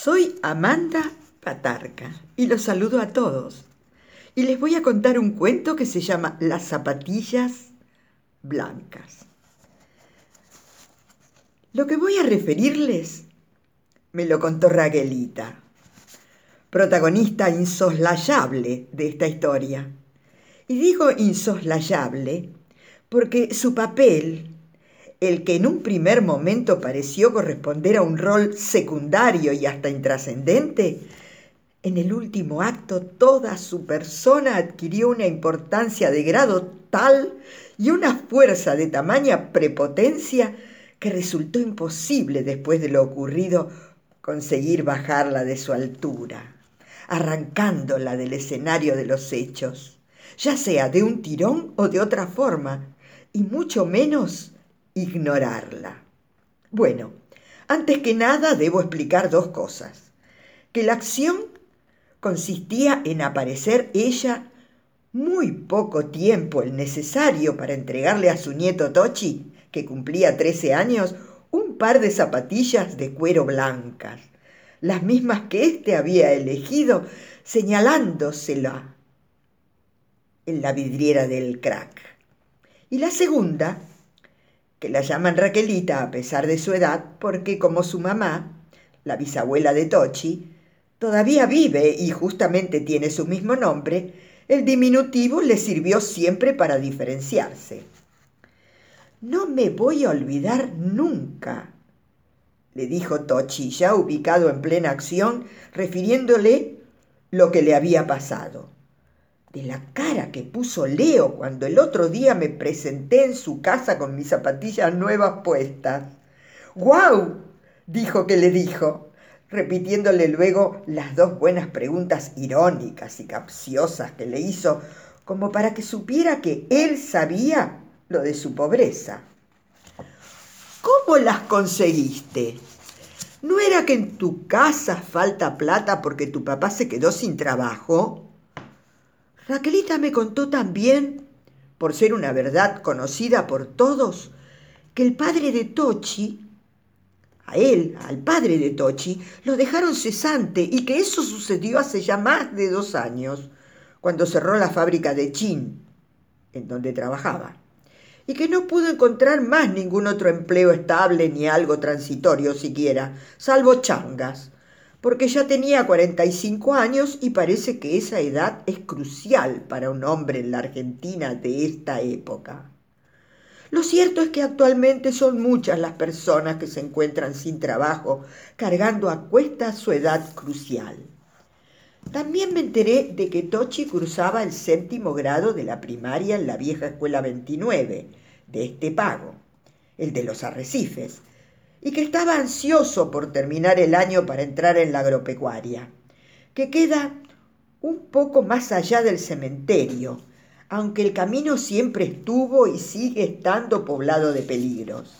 Soy Amanda Patarca y los saludo a todos. Y les voy a contar un cuento que se llama Las zapatillas blancas. Lo que voy a referirles me lo contó Raquelita, protagonista insoslayable de esta historia. Y digo insoslayable porque su papel el que en un primer momento pareció corresponder a un rol secundario y hasta intrascendente, en el último acto toda su persona adquirió una importancia de grado tal y una fuerza de tamaña prepotencia que resultó imposible después de lo ocurrido conseguir bajarla de su altura, arrancándola del escenario de los hechos, ya sea de un tirón o de otra forma, y mucho menos ignorarla. Bueno, antes que nada debo explicar dos cosas. Que la acción consistía en aparecer ella muy poco tiempo el necesario para entregarle a su nieto Tochi, que cumplía 13 años, un par de zapatillas de cuero blancas, las mismas que éste había elegido, señalándosela en la vidriera del crack. Y la segunda, que la llaman Raquelita a pesar de su edad, porque como su mamá, la bisabuela de Tochi, todavía vive y justamente tiene su mismo nombre, el diminutivo le sirvió siempre para diferenciarse. No me voy a olvidar nunca, le dijo Tochi, ya ubicado en plena acción, refiriéndole lo que le había pasado de la cara que puso Leo cuando el otro día me presenté en su casa con mis zapatillas nuevas puestas. ¡Guau! dijo que le dijo, repitiéndole luego las dos buenas preguntas irónicas y capciosas que le hizo, como para que supiera que él sabía lo de su pobreza. ¿Cómo las conseguiste? ¿No era que en tu casa falta plata porque tu papá se quedó sin trabajo? Raquelita me contó también, por ser una verdad conocida por todos, que el padre de Tochi, a él, al padre de Tochi, lo dejaron cesante y que eso sucedió hace ya más de dos años, cuando cerró la fábrica de Chin, en donde trabajaba, y que no pudo encontrar más ningún otro empleo estable ni algo transitorio siquiera, salvo changas, porque ya tenía 45 años y parece que esa edad es crucial para un hombre en la Argentina de esta época. Lo cierto es que actualmente son muchas las personas que se encuentran sin trabajo, cargando a cuesta su edad crucial. También me enteré de que Tochi cruzaba el séptimo grado de la primaria en la vieja escuela 29 de este pago, el de los arrecifes, y que estaba ansioso por terminar el año para entrar en la agropecuaria, que queda un poco más allá del cementerio, aunque el camino siempre estuvo y sigue estando poblado de peligros.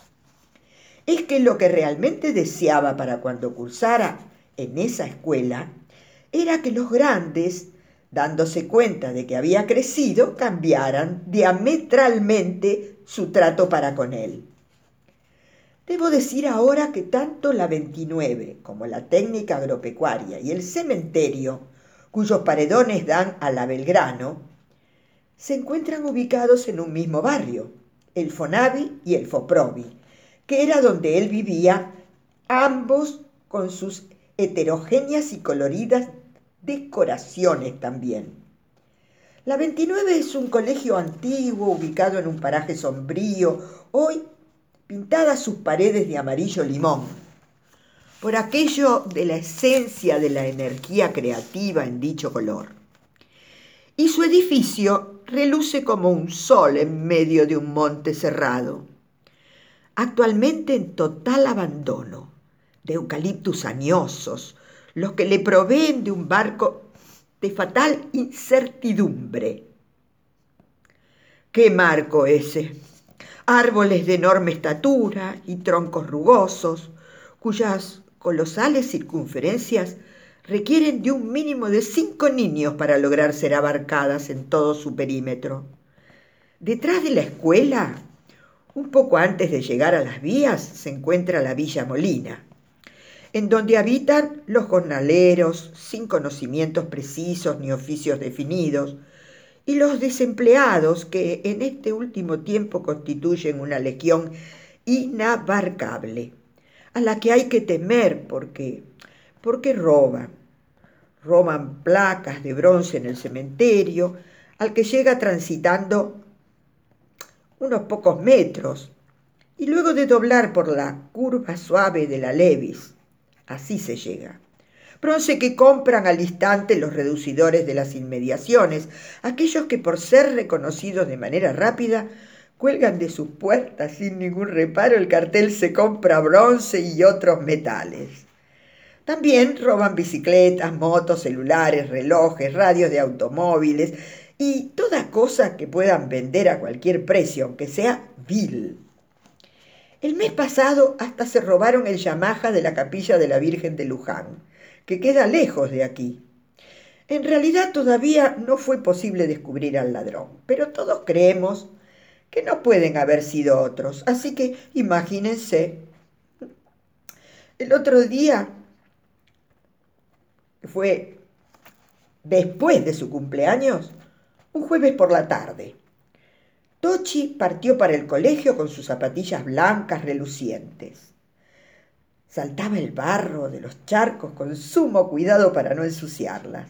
Es que lo que realmente deseaba para cuando cursara en esa escuela era que los grandes, dándose cuenta de que había crecido, cambiaran diametralmente su trato para con él. Debo decir ahora que tanto la 29 como la técnica agropecuaria y el cementerio, cuyos paredones dan a la Belgrano, se encuentran ubicados en un mismo barrio, el Fonavi y el Foprovi, que era donde él vivía, ambos con sus heterogéneas y coloridas decoraciones también. La 29 es un colegio antiguo ubicado en un paraje sombrío, hoy pintadas sus paredes de amarillo limón, por aquello de la esencia de la energía creativa en dicho color. Y su edificio reluce como un sol en medio de un monte cerrado, actualmente en total abandono, de eucaliptus añosos, los que le proveen de un barco de fatal incertidumbre. ¿Qué marco ese? Árboles de enorme estatura y troncos rugosos, cuyas colosales circunferencias requieren de un mínimo de cinco niños para lograr ser abarcadas en todo su perímetro. Detrás de la escuela, un poco antes de llegar a las vías, se encuentra la Villa Molina. en donde habitan los jornaleros sin conocimientos precisos ni oficios definidos, y los desempleados que en este último tiempo constituyen una legión inabarcable, a la que hay que temer porque, porque roban. Roban placas de bronce en el cementerio, al que llega transitando unos pocos metros, y luego de doblar por la curva suave de la Levis, así se llega. Bronce que compran al instante los reducidores de las inmediaciones, aquellos que por ser reconocidos de manera rápida cuelgan de sus puertas sin ningún reparo el cartel se compra bronce y otros metales. También roban bicicletas, motos, celulares, relojes, radios de automóviles y toda cosa que puedan vender a cualquier precio, aunque sea vil. El mes pasado hasta se robaron el Yamaha de la capilla de la Virgen de Luján, que queda lejos de aquí. En realidad todavía no fue posible descubrir al ladrón, pero todos creemos que no pueden haber sido otros. Así que imagínense, el otro día fue después de su cumpleaños, un jueves por la tarde. Tochi partió para el colegio con sus zapatillas blancas relucientes. Saltaba el barro de los charcos con sumo cuidado para no ensuciarlas.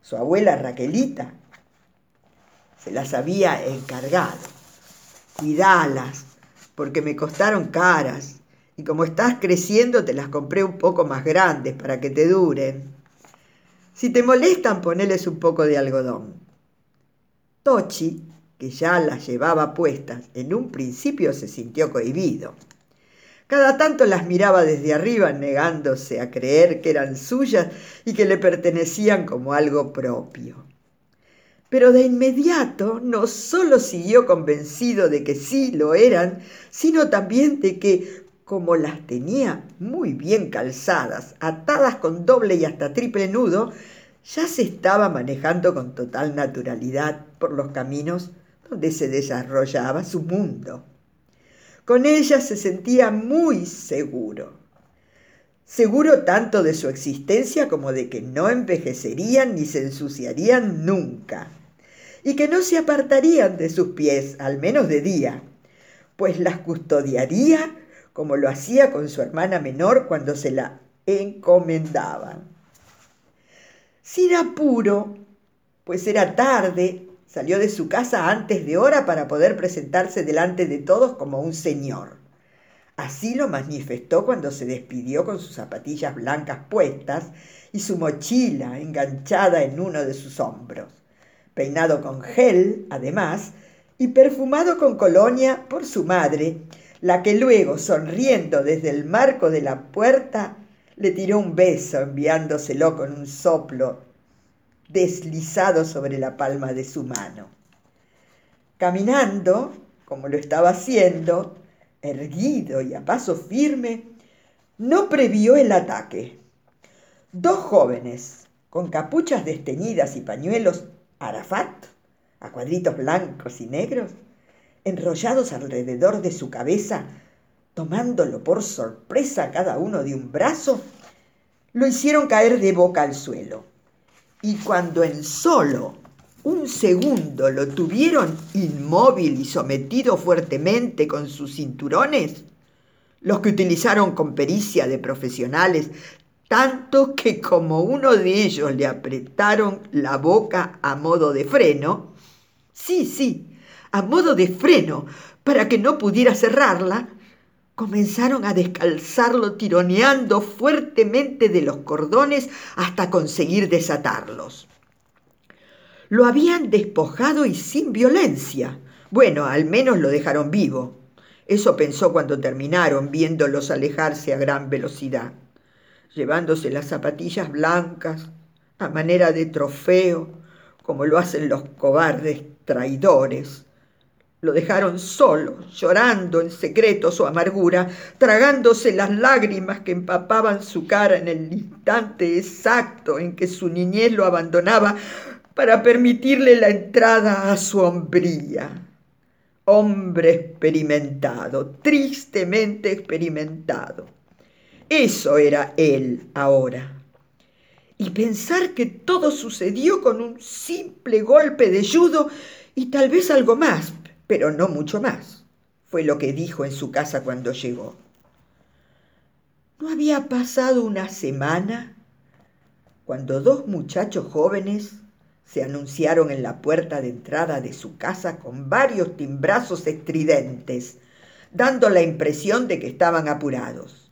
Su abuela Raquelita se las había encargado cuidalas, porque me costaron caras, y como estás creciendo te las compré un poco más grandes para que te duren. Si te molestan, poneles un poco de algodón. Tochi, que ya las llevaba puestas, en un principio se sintió cohibido. Cada tanto las miraba desde arriba, negándose a creer que eran suyas y que le pertenecían como algo propio. Pero de inmediato no solo siguió convencido de que sí lo eran, sino también de que, como las tenía muy bien calzadas, atadas con doble y hasta triple nudo, ya se estaba manejando con total naturalidad por los caminos donde se desarrollaba su mundo. Con ellas se sentía muy seguro. Seguro tanto de su existencia como de que no envejecerían ni se ensuciarían nunca y que no se apartarían de sus pies, al menos de día, pues las custodiaría como lo hacía con su hermana menor cuando se la encomendaban. Sin apuro, pues era tarde, salió de su casa antes de hora para poder presentarse delante de todos como un señor. Así lo manifestó cuando se despidió con sus zapatillas blancas puestas y su mochila enganchada en uno de sus hombros peinado con gel, además, y perfumado con colonia por su madre, la que luego, sonriendo desde el marco de la puerta, le tiró un beso enviándoselo con un soplo deslizado sobre la palma de su mano. Caminando, como lo estaba haciendo, erguido y a paso firme, no previó el ataque. Dos jóvenes, con capuchas desteñidas y pañuelos Arafat, a cuadritos blancos y negros, enrollados alrededor de su cabeza, tomándolo por sorpresa cada uno de un brazo, lo hicieron caer de boca al suelo. Y cuando en solo un segundo lo tuvieron inmóvil y sometido fuertemente con sus cinturones, los que utilizaron con pericia de profesionales tanto que como uno de ellos le apretaron la boca a modo de freno, sí, sí, a modo de freno, para que no pudiera cerrarla, comenzaron a descalzarlo tironeando fuertemente de los cordones hasta conseguir desatarlos. Lo habían despojado y sin violencia. Bueno, al menos lo dejaron vivo. Eso pensó cuando terminaron viéndolos alejarse a gran velocidad llevándose las zapatillas blancas a manera de trofeo, como lo hacen los cobardes traidores. Lo dejaron solo, llorando en secreto su amargura, tragándose las lágrimas que empapaban su cara en el instante exacto en que su niñez lo abandonaba para permitirle la entrada a su hombría. Hombre experimentado, tristemente experimentado Eso era él ahora. Y pensar que todo sucedió con un simple golpe de judo y tal vez algo más, pero no mucho más, fue lo que dijo en su casa cuando llegó. No había pasado una semana cuando dos muchachos jóvenes se anunciaron en la puerta de entrada de su casa con varios timbrazos estridentes, dando la impresión de que estaban apurados.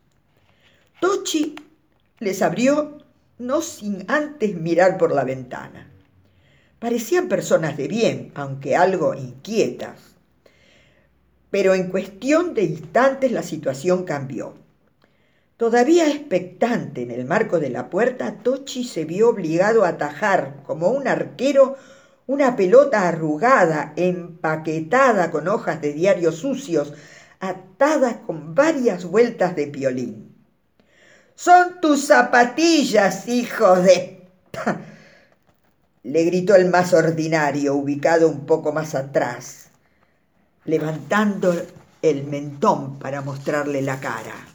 Tochi les abrió no sin antes mirar por la ventana. Parecían personas de bien, aunque algo inquietas. Pero en cuestión de instantes la situación cambió. Todavía expectante en el marco de la puerta, Tochi se vio obligado a atajar, como un arquero, una pelota arrugada, empaquetada con hojas de diario sucios, atadas con varias vueltas de piolín. Son tus zapatillas, hijo de... le gritó el más ordinario, ubicado un poco más atrás, levantando el mentón para mostrarle la cara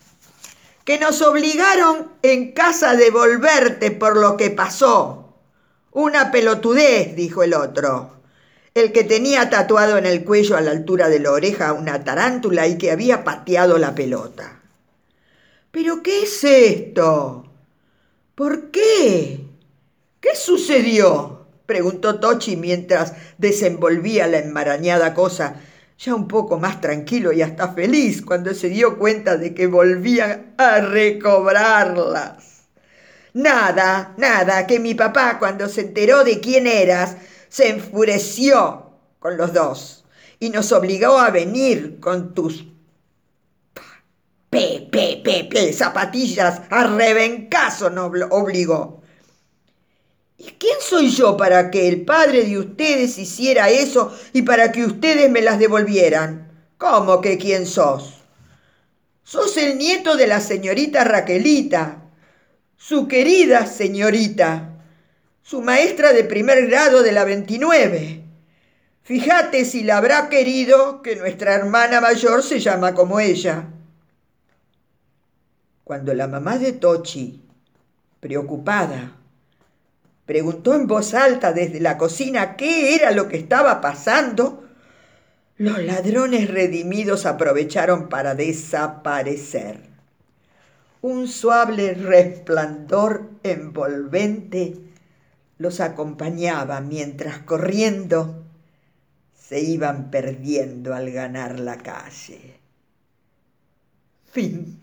que nos obligaron en casa a devolverte por lo que pasó. Una pelotudez, dijo el otro, el que tenía tatuado en el cuello a la altura de la oreja una tarántula y que había pateado la pelota. ¿Pero qué es esto? ¿Por qué? ¿Qué sucedió? Preguntó Tochi mientras desenvolvía la enmarañada cosa ya un poco más tranquilo y hasta feliz cuando se dio cuenta de que volvían a recobrarlas. Nada, nada, que mi papá cuando se enteró de quién eras, se enfureció con los dos y nos obligó a venir con tus pe, pe, pe, pe, zapatillas a rebencazo nos obligó. ¿Y quién soy yo para que el padre de ustedes hiciera eso y para que ustedes me las devolvieran? ¿Cómo que quién sos? Sos el nieto de la señorita Raquelita, su querida señorita, su maestra de primer grado de la 29. Fíjate si la habrá querido que nuestra hermana mayor se llama como ella. Cuando la mamá de Tochi, preocupada, preguntó en voz alta desde la cocina qué era lo que estaba pasando, los ladrones redimidos aprovecharon para desaparecer. Un suave resplandor envolvente los acompañaba mientras corriendo se iban perdiendo al ganar la calle. Fin.